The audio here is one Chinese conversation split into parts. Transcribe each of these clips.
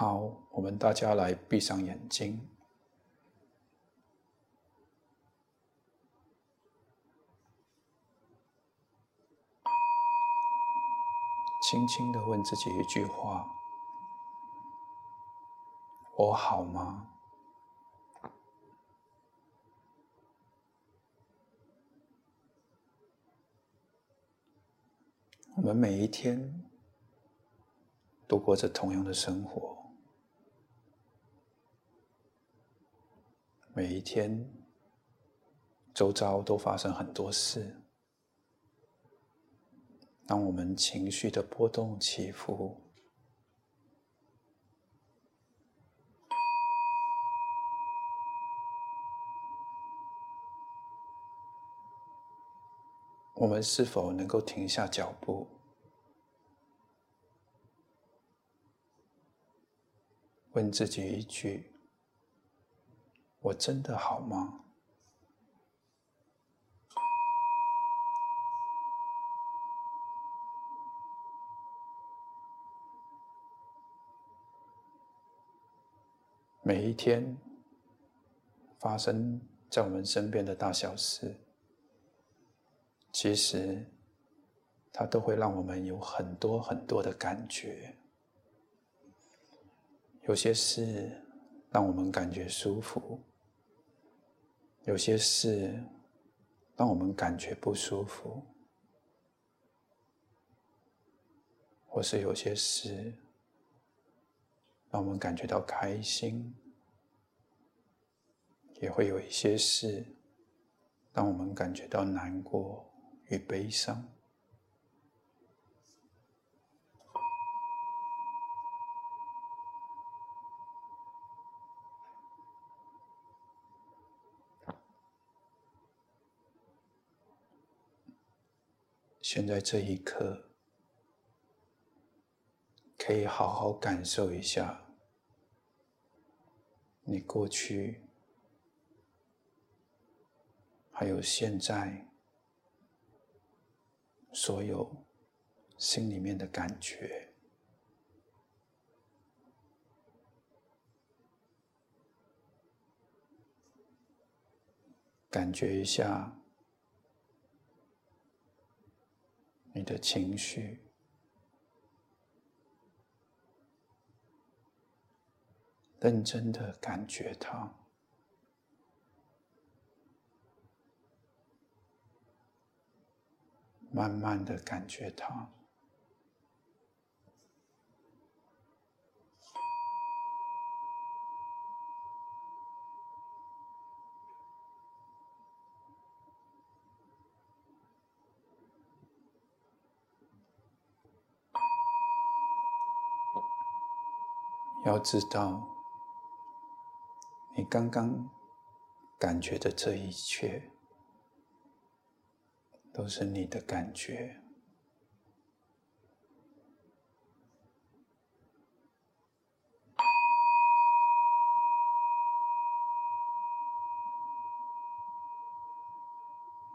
好，我们大家来闭上眼睛，轻轻的问自己一句话：我好吗？我们每一天都过着同样的生活，每一天周遭都发生很多事，让我们情绪的波动起伏。我们是否能够停下脚步，问自己一句：“我真的好吗？”每一天发生在我们身边的大小事。其实，它都会让我们有很多很多的感觉。有些事让我们感觉舒服，有些事让我们感觉不舒服，或是有些事让我们感觉到开心，也会有一些事让我们感觉到难过。与悲伤。现在这一刻，可以好好感受一下你过去，还有现在。所有心里面的感觉，感觉一下你的情绪，认真的感觉它。慢慢的感觉到，要知道，你刚刚感觉的这一切。都是你的感觉，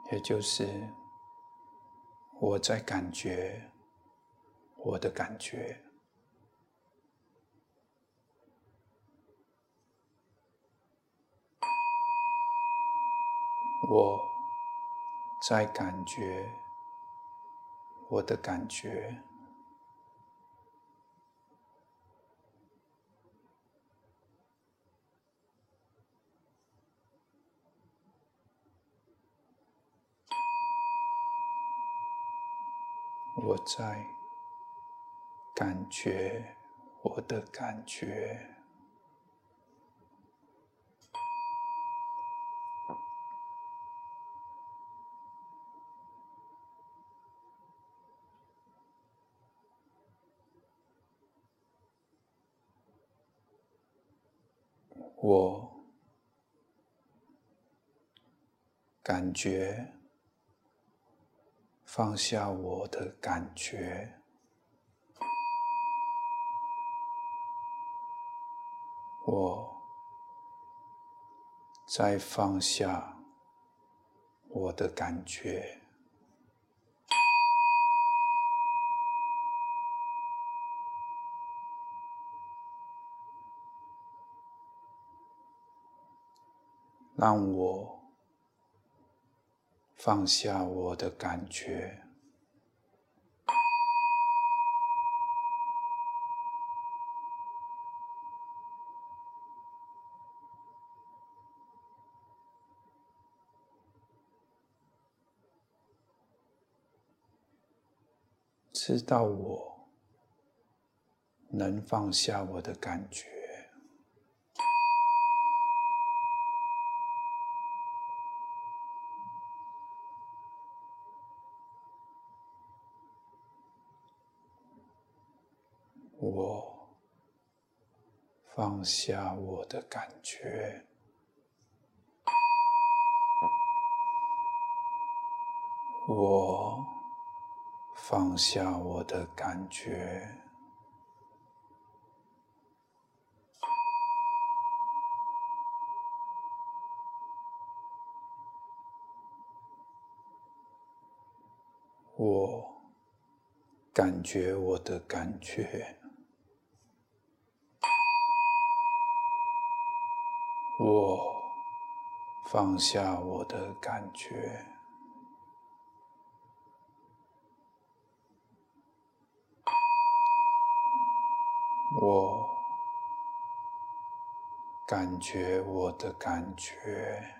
也就是我在感觉我的感觉，我。在感觉我的感觉，我在感觉我的感觉。我感觉放下我的感觉，我再放下我的感觉。让我放下我的感觉。知道我能放下我的感觉，我放下我的感觉，我。放下我的感觉，我感觉我的感觉，我放下我的感觉。我感觉我的感觉，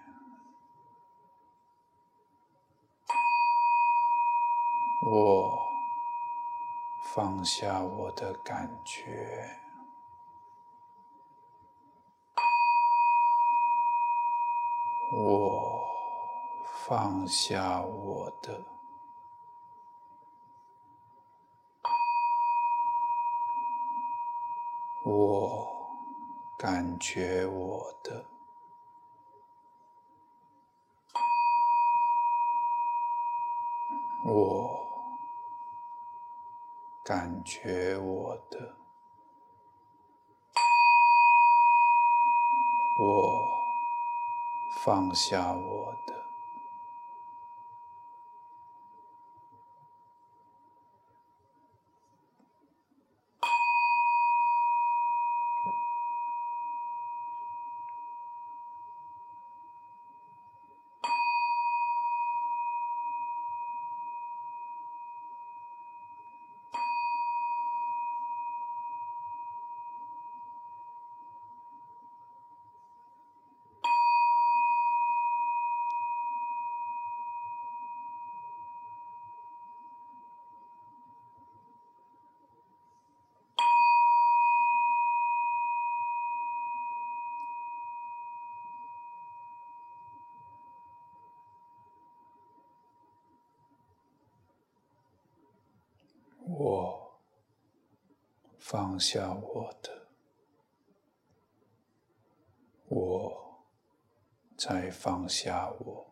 我放下我的感觉，我放下我的。我感觉我的，我感觉我的，我放下我的。我放下我的，我再放下我，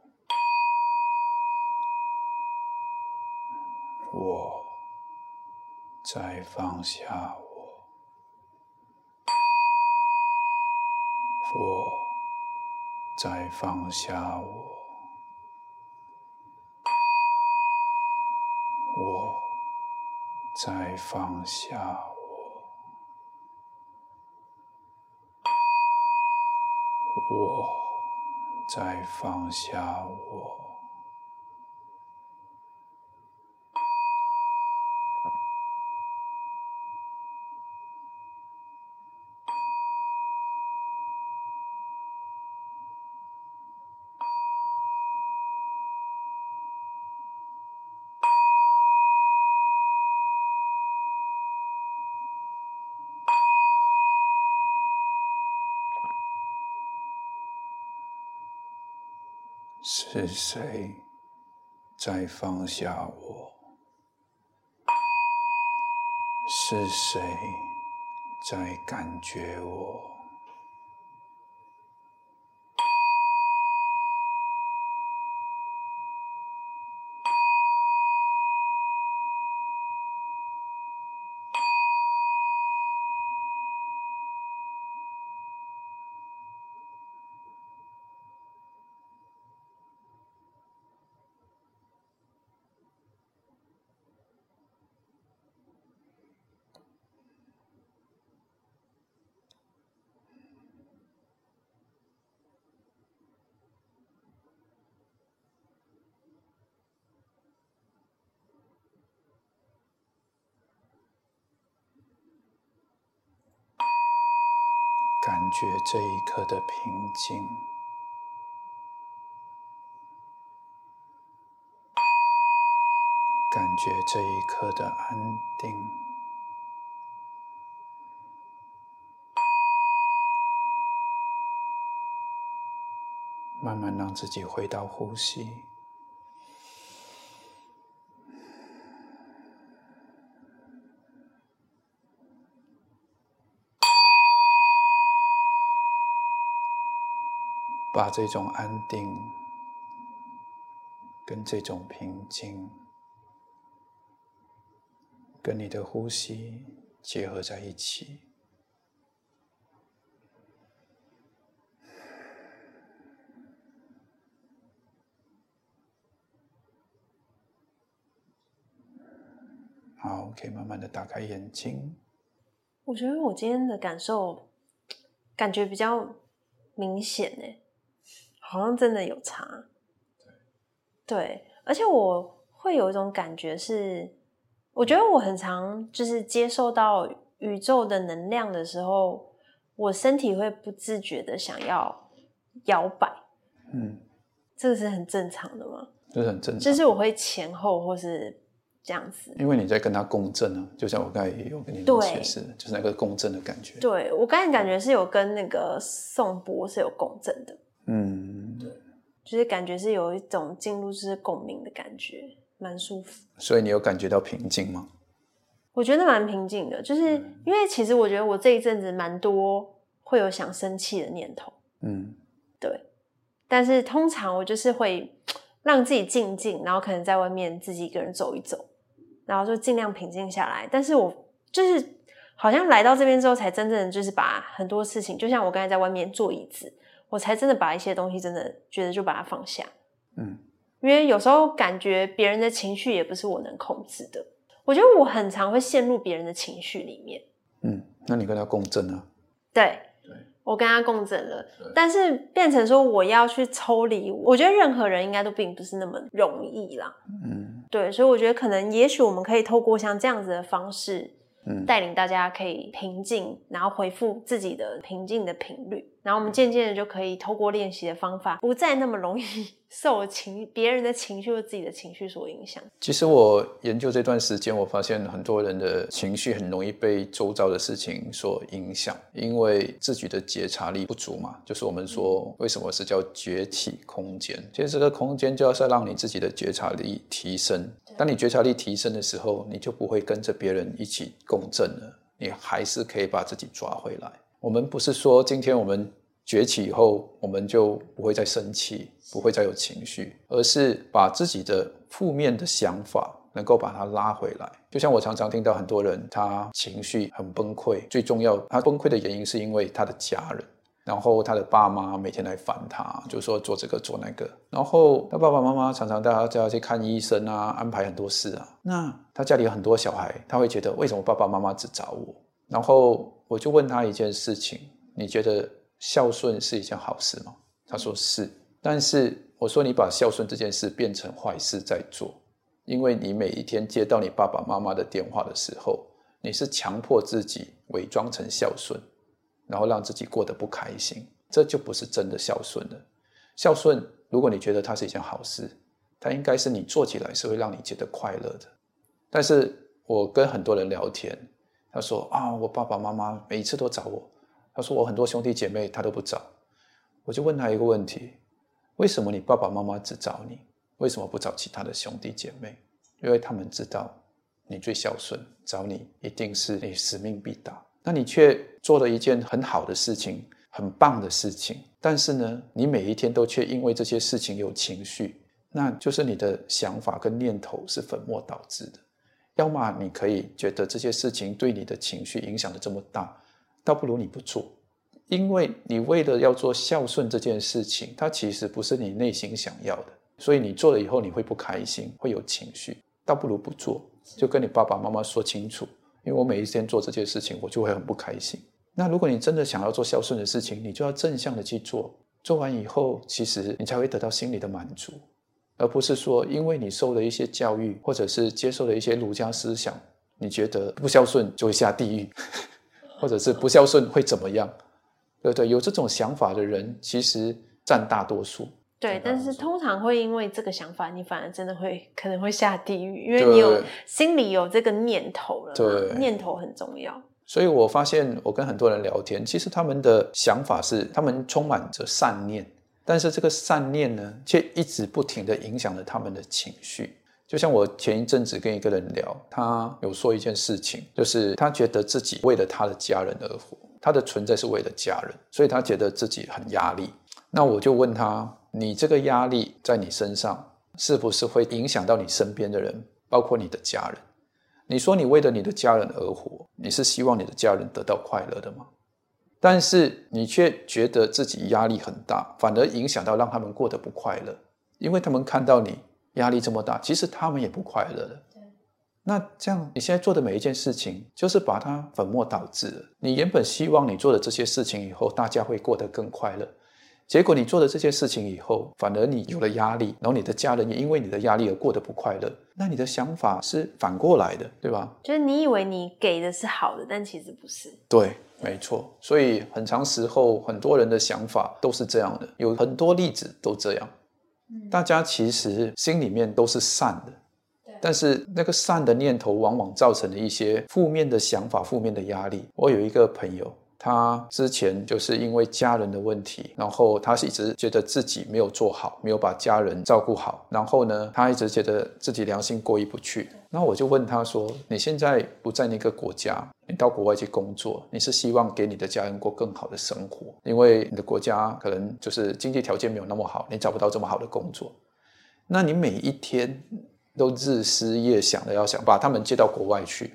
我再放下我，我再放下我。再放下我，我再放下我。是谁在放下我？是谁在感觉我？觉这一刻的平静，感觉这一刻的安定，慢慢让自己回到呼吸。把这种安定跟这种平静，跟你的呼吸结合在一起。好，可以慢慢的打开眼睛。我觉得我今天的感受，感觉比较明显诶。好像真的有差，对，而且我会有一种感觉是，我觉得我很常就是接受到宇宙的能量的时候，我身体会不自觉的想要摇摆，嗯，这个是很正常的吗？这是很正常，就是我会前后或是这样子，因为你在跟他共振啊，就像我刚才也有跟你解释，就是那个共振的感觉。对我刚才感觉是有跟那个颂钵是有共振的。嗯，对，就是感觉是有一种进入就是共鸣的感觉，蛮舒服。所以你有感觉到平静吗？我觉得蛮平静的，就是因为其实我觉得我这一阵子蛮多会有想生气的念头。嗯，对。但是通常我就是会让自己静静，然后可能在外面自己一个人走一走，然后就尽量平静下来。但是我就是好像来到这边之后，才真正就是把很多事情，就像我刚才在外面坐椅子。我才真的把一些东西真的觉得就把它放下，嗯，因为有时候感觉别人的情绪也不是我能控制的。我觉得我很常会陷入别人的情绪里面，嗯，那你跟他共振啊？对，对，我跟他共振了，但是变成说我要去抽离，我觉得任何人应该都并不是那么容易啦，嗯，对，所以我觉得可能也许我们可以透过像这样子的方式。带领大家可以平静，然后回复自己的平静的频率，然后我们渐渐的就可以透过练习的方法，不再那么容易 受情别人的情绪或自己的情绪所影响。其实我研究这段时间，我发现很多人的情绪很容易被周遭的事情所影响，因为自己的觉察力不足嘛。就是我们说为什么是叫觉体空间？其实这个空间就要是让你自己的觉察力提升。当你觉察力提升的时候，你就不会跟着别人一起共振了，你还是可以把自己抓回来。我们不是说今天我们崛起以后，我们就不会再生气，不会再有情绪，而是把自己的负面的想法能够把它拉回来。就像我常常听到很多人，他情绪很崩溃，最重要，他崩溃的原因是因为他的家人。然后他的爸妈每天来烦他，就说做这个做那个。然后他爸爸妈妈常常带他叫他去看医生啊，安排很多事啊。那他家里有很多小孩，他会觉得为什么爸爸妈妈只找我？然后我就问他一件事情：你觉得孝顺是一件好事吗？他说是。但是我说你把孝顺这件事变成坏事在做，因为你每一天接到你爸爸妈妈的电话的时候，你是强迫自己伪装成孝顺。然后让自己过得不开心，这就不是真的孝顺了。孝顺，如果你觉得它是一件好事，它应该是你做起来是会让你觉得快乐的。但是我跟很多人聊天，他说啊，我爸爸妈妈每一次都找我，他说我很多兄弟姐妹他都不找。我就问他一个问题：为什么你爸爸妈妈只找你？为什么不找其他的兄弟姐妹？因为他们知道你最孝顺，找你一定是你使命必达。那你却做了一件很好的事情，很棒的事情，但是呢，你每一天都却因为这些事情有情绪，那就是你的想法跟念头是粉末导致的。要么你可以觉得这些事情对你的情绪影响的这么大，倒不如你不做，因为你为了要做孝顺这件事情，它其实不是你内心想要的，所以你做了以后你会不开心，会有情绪，倒不如不做，就跟你爸爸妈妈说清楚。因为我每一天做这件事情，我就会很不开心。那如果你真的想要做孝顺的事情，你就要正向的去做。做完以后，其实你才会得到心里的满足，而不是说因为你受了一些教育，或者是接受了一些儒家思想，你觉得不孝顺就会下地狱，或者是不孝顺会怎么样？对不对，有这种想法的人其实占大多数。对，但是通常会因为这个想法，你反而真的会可能会下地狱，因为你有心里有这个念头了。对，念头很重要。所以我发现，我跟很多人聊天，其实他们的想法是，他们充满着善念，但是这个善念呢，却一直不停的影响着他们的情绪。就像我前一阵子跟一个人聊，他有说一件事情，就是他觉得自己为了他的家人而活，他的存在是为了家人，所以他觉得自己很压力。那我就问他，你这个压力在你身上，是不是会影响到你身边的人，包括你的家人？你说你为了你的家人而活，你是希望你的家人得到快乐的吗？但是你却觉得自己压力很大，反而影响到让他们过得不快乐，因为他们看到你。压力这么大，其实他们也不快乐的。那这样你现在做的每一件事情，就是把它粉末导致了。你原本希望你做的这些事情以后，大家会过得更快乐，结果你做了这些事情以后，反而你有了压力，然后你的家人也因为你的压力而过得不快乐。那你的想法是反过来的，对吧？就是你以为你给的是好的，但其实不是。对，没错。所以很长时候，很多人的想法都是这样的，有很多例子都这样。大家其实心里面都是善的，但是那个善的念头往往造成了一些负面的想法、负面的压力。我有一个朋友。他之前就是因为家人的问题，然后他是一直觉得自己没有做好，没有把家人照顾好，然后呢，他一直觉得自己良心过意不去。那我就问他说：“你现在不在那个国家，你到国外去工作，你是希望给你的家人过更好的生活？因为你的国家可能就是经济条件没有那么好，你找不到这么好的工作。那你每一天都日思夜想的要想把他们接到国外去。”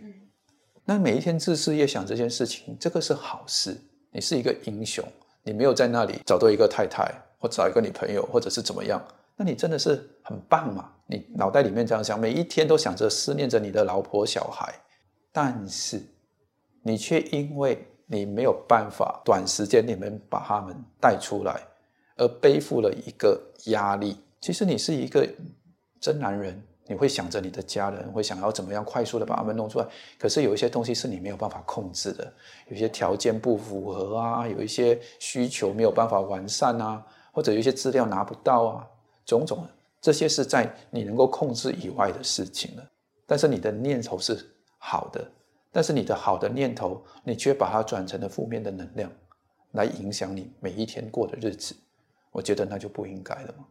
那每一天自私夜想这件事情，这个是好事。你是一个英雄，你没有在那里找到一个太太，或找一个女朋友，或者是怎么样？那你真的是很棒嘛？你脑袋里面这样想，每一天都想着思念着你的老婆小孩，但是你却因为你没有办法短时间里面把他们带出来，而背负了一个压力。其实你是一个真男人。你会想着你的家人，会想要怎么样快速的把他们弄出来。可是有一些东西是你没有办法控制的，有些条件不符合啊，有一些需求没有办法完善啊，或者有一些资料拿不到啊，种种这些是在你能够控制以外的事情了。但是你的念头是好的，但是你的好的念头，你却把它转成了负面的能量，来影响你每一天过的日子。我觉得那就不应该了嘛。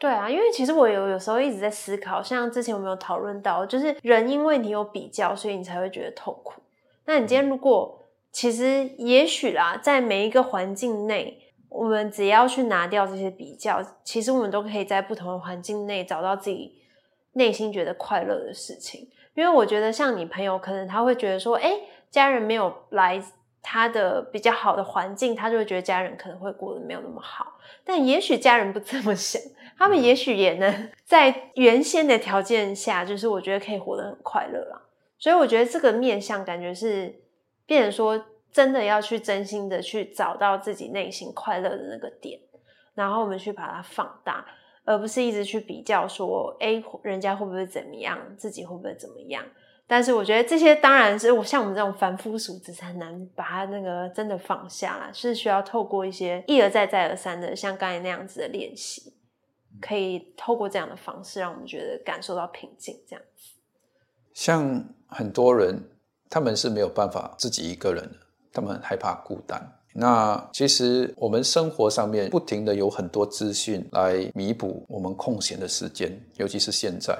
对啊，因为其实我有有时候一直在思考，像之前我们有讨论到，就是人因为你有比较，所以你才会觉得痛苦。那你今天如果其实也许啦，在每一个环境内，我们只要去拿掉这些比较，其实我们都可以在不同的环境内找到自己内心觉得快乐的事情。因为我觉得像你朋友，可能他会觉得说，哎，家人没有来。他的比较好的环境，他就会觉得家人可能会过得没有那么好。但也许家人不这么想，他们也许也能在原先的条件下，就是我觉得可以活得很快乐啦。所以我觉得这个面向感觉是，变成说真的要去真心的去找到自己内心快乐的那个点，然后我们去把它放大，而不是一直去比较说，哎，人家会不会怎么样，自己会不会怎么样。但是我觉得这些当然是我像我们这种凡夫俗子很难把它那个真的放下啦，是需要透过一些一而再再而三的像刚才那样子的练习，可以透过这样的方式让我们觉得感受到平静。这样子，像很多人他们是没有办法自己一个人的，他们害怕孤单。那其实我们生活上面不停的有很多资讯来弥补我们空闲的时间，尤其是现在。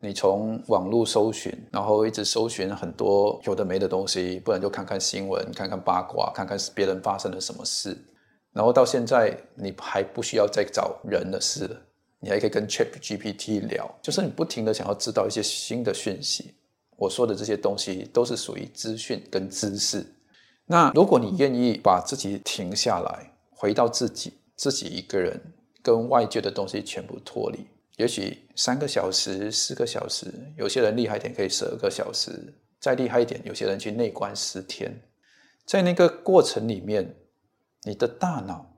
你从网络搜寻，然后一直搜寻很多有的没的东西，不然就看看新闻，看看八卦，看看别人发生了什么事。然后到现在，你还不需要再找人的事了，你还可以跟 Chat GPT 聊，就是你不停的想要知道一些新的讯息。我说的这些东西都是属于资讯跟知识。那如果你愿意把自己停下来，回到自己，自己一个人，跟外界的东西全部脱离。也许三个小时、四个小时，有些人厉害点可以十二个小时，再厉害一点，有些人去内观十天。在那个过程里面，你的大脑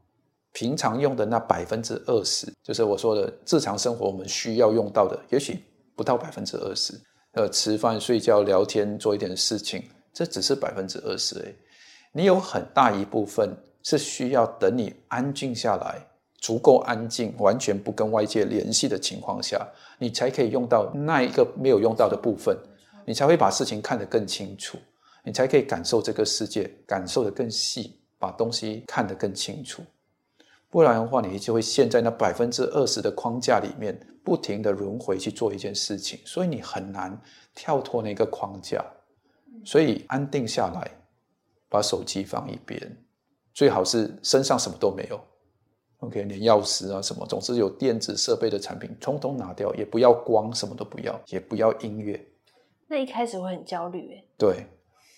平常用的那百分之二十，就是我说的日常生活我们需要用到的，也许不到百分之二十。呃，吃饭、睡觉、聊天、做一点事情，这只是百分之二十。哎，你有很大一部分是需要等你安静下来，足够安静，完全不跟外界联系的情况下，你才可以用到那一个没有用到的部分，你才会把事情看得更清楚，你才可以感受这个世界，感受得更细，把东西看得更清楚。不然的话，你就会陷在那百分之二十的框架里面，不停的轮回去做一件事情，所以你很难跳脱那个框架。所以安定下来，把手机放一边，最好是身上什么都没有，OK，连钥匙啊什么，总之有电子设备的产品，通通拿掉，也不要光，什么都不要，也不要音乐。那一开始会很焦虑，诶，对，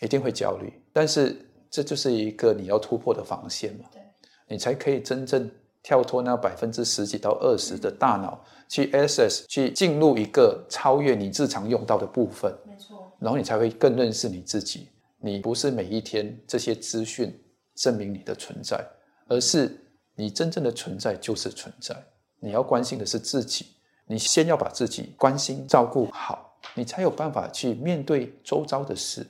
一定会焦虑，但是这就是一个你要突破的防线嘛。对你才可以真正跳脱那百分之十几到二十的大脑，去 access 去进入一个超越你日常用到的部分。没错。然后你才会更认识你自己。你不是每一天这些资讯证明你的存在，而是你真正的存在就是存在。你要关心的是自己，你先要把自己关心照顾好，你才有办法去面对周遭的事。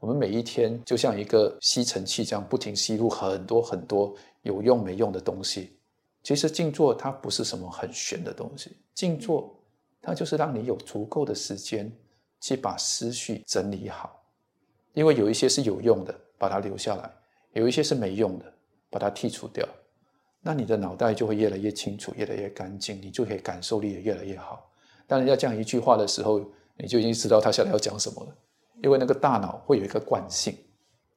我们每一天就像一个吸尘器这样，不停吸入很多很多。有用没用的东西，其实静坐它不是什么很玄的东西。静坐它就是让你有足够的时间去把思绪整理好，因为有一些是有用的，把它留下来；有一些是没用的，把它剔除掉。那你的脑袋就会越来越清楚，越来越干净，你就可以感受力也越来越好。当人家讲一句话的时候，你就已经知道他下来要讲什么了，因为那个大脑会有一个惯性。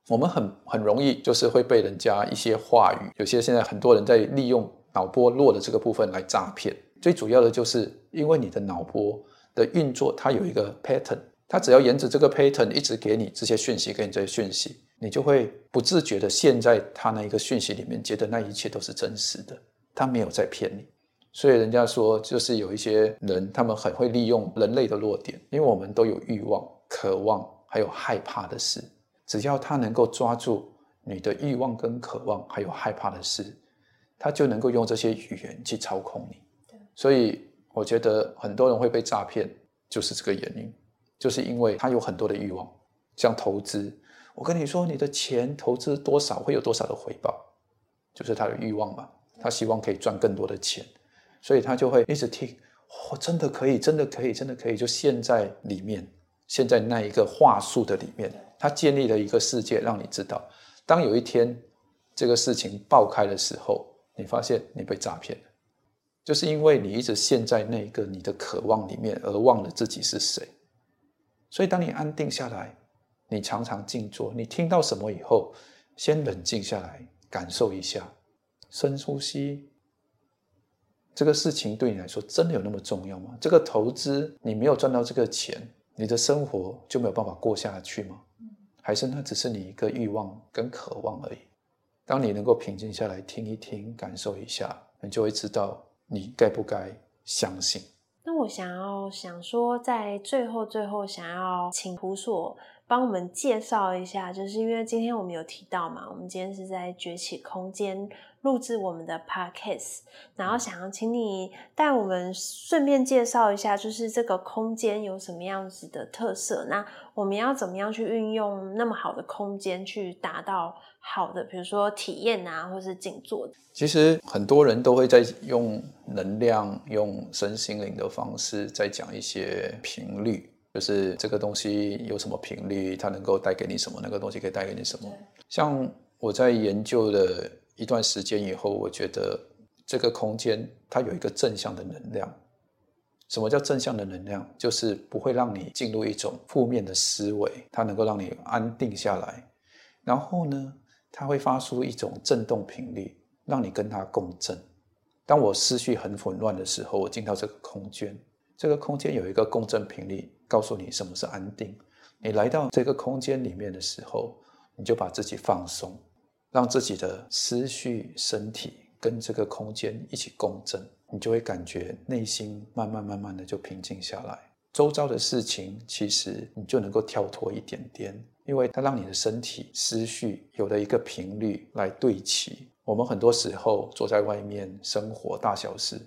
我们很很容易就是会被人家一些话语，有些现在很多人在利用脑波弱的这个部分来诈骗。最主要的就是因为你的脑波的运作，它有一个 pattern，它只要沿着这个 pattern 一直给你这些讯息，给你这些讯息，你就会不自觉的陷在他那一个讯息里面，觉得那一切都是真实的，他没有在骗你。所以人家说，就是有一些人，他们很会利用人类的弱点，因为我们都有欲望、渴望，还有害怕的事。只要他能够抓住你的欲望跟渴望，还有害怕的事，他就能够用这些语言去操控你。所以我觉得很多人会被诈骗，就是这个原因，就是因为他有很多的欲望，像投资。我跟你说，你的钱投资多少会有多少的回报，就是他的欲望嘛。他希望可以赚更多的钱，所以他就会一直听。哦，真的可以，真的可以，真的可以，就陷在里面，陷在那一个话术的里面。他建立了一个世界，让你知道，当有一天这个事情爆开的时候，你发现你被诈骗了，就是因为你一直陷在那个你的渴望里面，而忘了自己是谁。所以，当你安定下来，你常常静坐，你听到什么以后，先冷静下来，感受一下，深呼吸。这个事情对你来说真的有那么重要吗？这个投资你没有赚到这个钱，你的生活就没有办法过下去吗？还是那只是你一个欲望跟渴望而已。当你能够平静下来，听一听，感受一下，你就会知道你该不该相信。那我想要想说，在最后最后，想要请胡所帮我们介绍一下，就是因为今天我们有提到嘛，我们今天是在崛起空间。录制我们的 podcast，然后想要请你带我们顺便介绍一下，就是这个空间有什么样子的特色？那我们要怎么样去运用那么好的空间，去达到好的，比如说体验啊，或是静坐？其实很多人都会在用能量、用身心灵的方式，在讲一些频率，就是这个东西有什么频率，它能够带给你什么，那个东西可以带给你什么。像我在研究了。一段时间以后，我觉得这个空间它有一个正向的能量。什么叫正向的能量？就是不会让你进入一种负面的思维，它能够让你安定下来。然后呢，它会发出一种震动频率，让你跟它共振。当我思绪很混乱的时候，我进到这个空间，这个空间有一个共振频率，告诉你什么是安定。你来到这个空间里面的时候，你就把自己放松。让自己的思绪、身体跟这个空间一起共振，你就会感觉内心慢慢、慢慢的就平静下来。周遭的事情，其实你就能够跳脱一点点，因为它让你的身体、思绪有了一个频率来对齐。我们很多时候坐在外面生活大小事，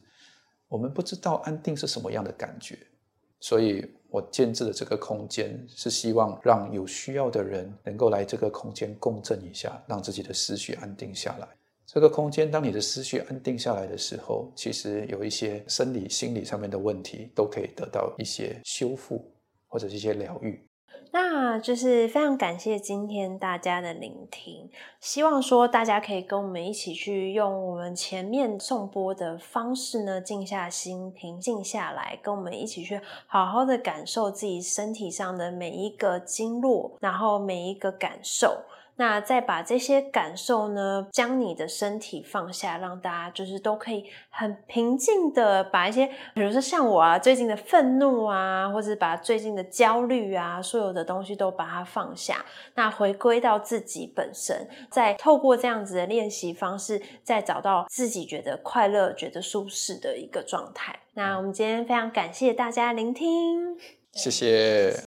我们不知道安定是什么样的感觉，所以。我建制的这个空间是希望让有需要的人能够来这个空间共振一下，让自己的思绪安定下来。这个空间，当你的思绪安定下来的时候，其实有一些生理、心理上面的问题都可以得到一些修复或者一些疗愈。那就是非常感谢今天大家的聆听，希望说大家可以跟我们一起去用我们前面送播的方式呢，静下心，平静下来，跟我们一起去好好的感受自己身体上的每一个经络，然后每一个感受。那再把这些感受呢，将你的身体放下，让大家就是都可以很平静的把一些，比如说像我啊，最近的愤怒啊，或者把最近的焦虑啊，所有的东西都把它放下，那回归到自己本身，再透过这样子的练习方式，再找到自己觉得快乐、觉得舒适的一个状态。那我们今天非常感谢大家聆听，谢谢。